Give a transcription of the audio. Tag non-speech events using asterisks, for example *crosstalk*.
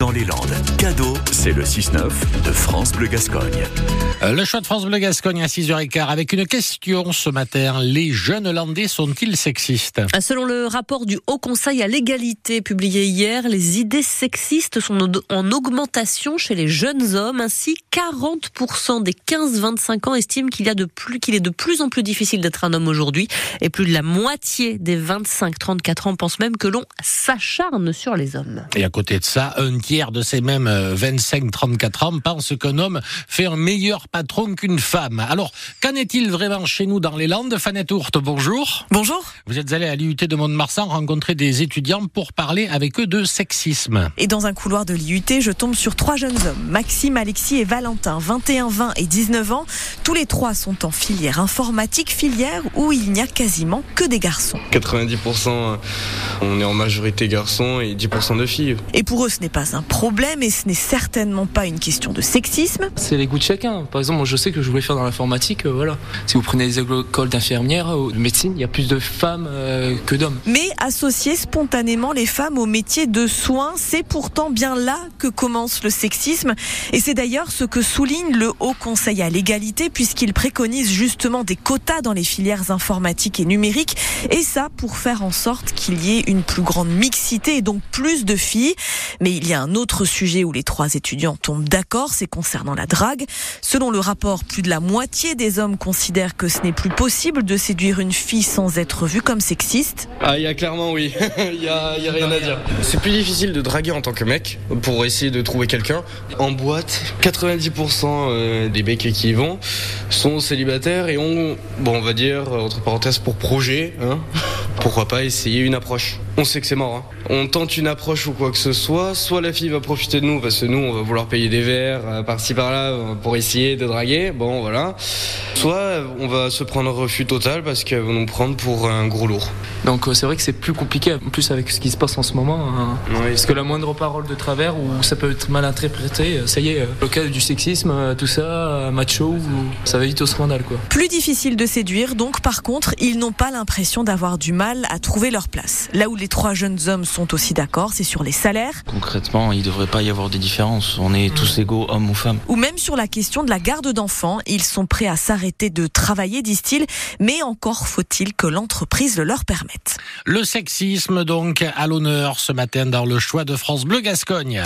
Dans les Landes, cadeau, c'est le 6-9 de France Bleu Gascogne. Euh, Le choix de France Bleu Gascogne à 6h15 avec une question ce matin. Les jeunes Landais sont-ils sexistes? Selon le rapport du Haut Conseil à l'égalité publié hier, les idées sexistes sont en augmentation chez les jeunes hommes. Ainsi, 40% des 15-25 ans estiment qu'il y a de plus, qu'il est de plus en plus difficile d'être un homme aujourd'hui. Et plus de la moitié des 25-34 ans pensent même que l'on s'acharne sur les hommes. Et à côté de ça, un tiers de ces mêmes 25-34 ans pensent qu'un homme fait un meilleur patron qu'une femme. Alors, qu'en est-il vraiment chez nous dans les Landes? Fanette Ourte, bonjour. Bonjour. Vous êtes allé à l'IUT de Mont-de-Marsan rencontrer des étudiants pour parler avec eux de sexisme. Et dans un couloir de l'IUT, je tombe sur trois jeunes hommes, Maxime, Alexis et Valentin, 21, 20 et 19 ans. Tous les trois sont en filière informatique, filière où il n'y a quasiment que des garçons. 90% on est en majorité garçons et 10% de filles. Et pour eux, ce n'est pas un problème et ce n'est certainement pas une question de sexisme. C'est les goûts de chacun. Par exemple, moi je sais que je voulais faire dans l'informatique, euh, voilà. Si vous prenez les écoles d'infirmières ou de médecine, il y a plus de femmes euh, que d'hommes. Mais associer spontanément les femmes au métier de soins, c'est pourtant bien là que commence le sexisme. Et c'est d'ailleurs ce que souligne le Haut Conseil à l'égalité, puisqu'il préconise justement des quotas dans les filières informatiques et numériques. Et ça pour faire en sorte qu'il y ait une plus grande mixité et donc plus de filles. Mais il y a un autre sujet où les trois étudiants tombent d'accord, c'est concernant la drague. Selon le rapport, plus de la moitié des hommes considèrent que ce n'est plus possible de séduire une fille sans être vu comme sexiste. Ah, il y a clairement oui, *laughs* il y a, y a rien à dire. C'est plus difficile de draguer en tant que mec pour essayer de trouver quelqu'un. En boîte, 90% euh, des becs qui y vont sont célibataires et ont, bon, on va dire, entre parenthèses, pour projet, hein, *laughs* pourquoi pas essayer une approche? On sait que c'est mort. Hein. On tente une approche ou quoi que ce soit, soit la fille va profiter de nous parce que nous on va vouloir payer des verres euh, par-ci par-là euh, pour essayer de draguer, bon voilà. Soit on va se prendre un refus total parce qu'elles vont nous prendre pour un gros lourd. Donc euh, c'est vrai que c'est plus compliqué, en plus avec ce qui se passe en ce moment. hein. Oui. Parce que la moindre parole de travers ou ça peut être mal interprété, euh, ça y est, euh, le cas du sexisme, tout ça, macho, ça va vite au scandale quoi. Plus difficile de séduire, donc par contre, ils n'ont pas l'impression d'avoir du mal à trouver leur place. Là où les trois jeunes hommes sont aussi d'accord, c'est sur les salaires, Concrètement, il ne devrait pas y avoir des différences. On est tous égaux, hommes ou femmes. ou même sur la question de la garde d'enfants. Ils sont prêts à s'arrêter de travailler, disent-ils, mais encore faut-il que l'entreprise le leur permette. Le sexisme donc à l'honneur ce matin dans le choix de France Bleu Gascogne.